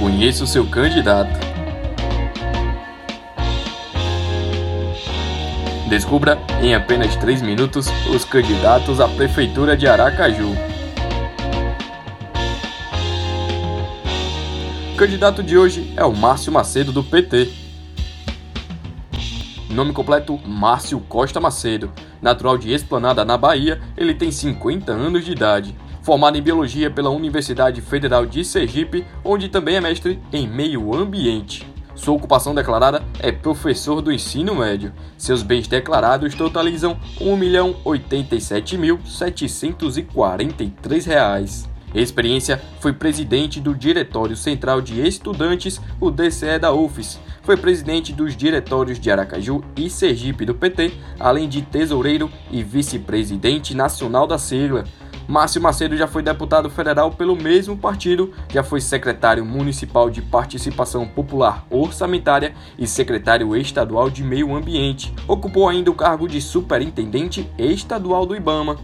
Conheça o seu candidato. Descubra em apenas 3 minutos os candidatos à Prefeitura de Aracaju. O candidato de hoje é o Márcio Macedo, do PT. Nome completo: Márcio Costa Macedo. Natural de Esplanada, na Bahia, ele tem 50 anos de idade. Formado em Biologia pela Universidade Federal de Sergipe, onde também é mestre em Meio Ambiente. Sua ocupação declarada é professor do ensino médio. Seus bens declarados totalizam R$ 1.087.743. Experiência foi presidente do Diretório Central de Estudantes, o DCE da UFES. Foi presidente dos diretórios de Aracaju e Sergipe do PT, além de tesoureiro e vice-presidente nacional da sigla. Márcio Macedo já foi deputado federal pelo mesmo partido, já foi secretário municipal de Participação Popular Orçamentária e secretário estadual de Meio Ambiente. Ocupou ainda o cargo de superintendente estadual do IBAMA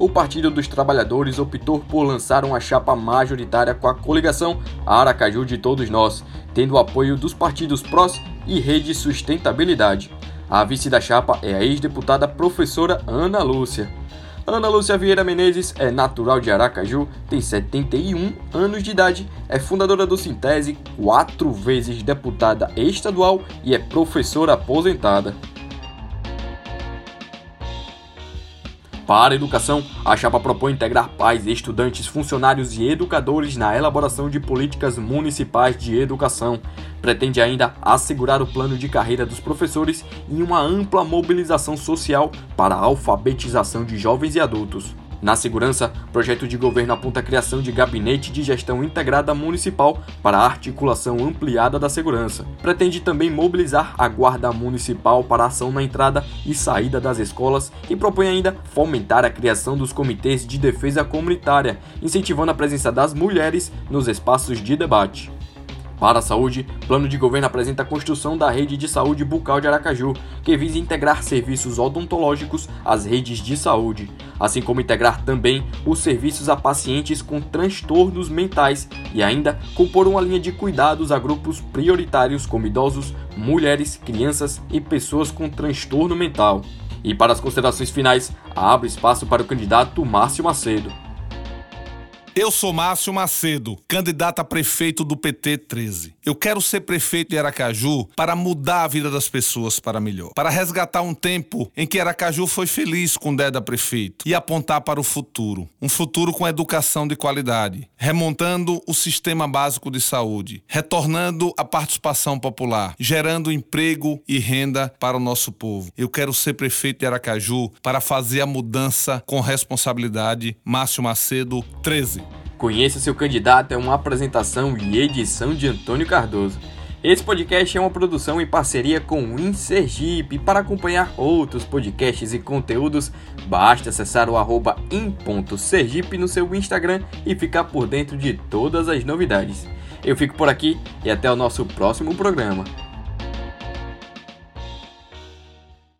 o Partido dos Trabalhadores optou por lançar uma chapa majoritária com a coligação Aracaju de Todos Nós, tendo o apoio dos partidos PROS e Rede Sustentabilidade. A vice da chapa é a ex-deputada professora Ana Lúcia. Ana Lúcia Vieira Menezes é natural de Aracaju, tem 71 anos de idade, é fundadora do Sintese, quatro vezes deputada estadual e é professora aposentada. Para a educação, a chapa propõe integrar pais, estudantes, funcionários e educadores na elaboração de políticas municipais de educação. Pretende ainda assegurar o plano de carreira dos professores e uma ampla mobilização social para a alfabetização de jovens e adultos. Na segurança, projeto de governo aponta a criação de gabinete de gestão integrada municipal para a articulação ampliada da segurança. Pretende também mobilizar a guarda municipal para ação na entrada e saída das escolas e propõe ainda fomentar a criação dos comitês de defesa comunitária, incentivando a presença das mulheres nos espaços de debate. Para a saúde, plano de governo apresenta a construção da rede de saúde bucal de Aracaju, que visa integrar serviços odontológicos às redes de saúde, assim como integrar também os serviços a pacientes com transtornos mentais e ainda compor uma linha de cuidados a grupos prioritários como idosos, mulheres, crianças e pessoas com transtorno mental. E para as considerações finais, abre espaço para o candidato Márcio Macedo. Eu sou Márcio Macedo, candidato a prefeito do PT 13. Eu quero ser prefeito de Aracaju para mudar a vida das pessoas para melhor, para resgatar um tempo em que Aracaju foi feliz com Deda prefeito e apontar para o futuro, um futuro com educação de qualidade, remontando o sistema básico de saúde, retornando a participação popular, gerando emprego e renda para o nosso povo. Eu quero ser prefeito de Aracaju para fazer a mudança com responsabilidade. Márcio Macedo 13. Conheça seu candidato é uma apresentação e edição de Antônio Cardoso. Esse podcast é uma produção em parceria com o InSergipe. Para acompanhar outros podcasts e conteúdos, basta acessar o arroba in.sergipe no seu Instagram e ficar por dentro de todas as novidades. Eu fico por aqui e até o nosso próximo programa.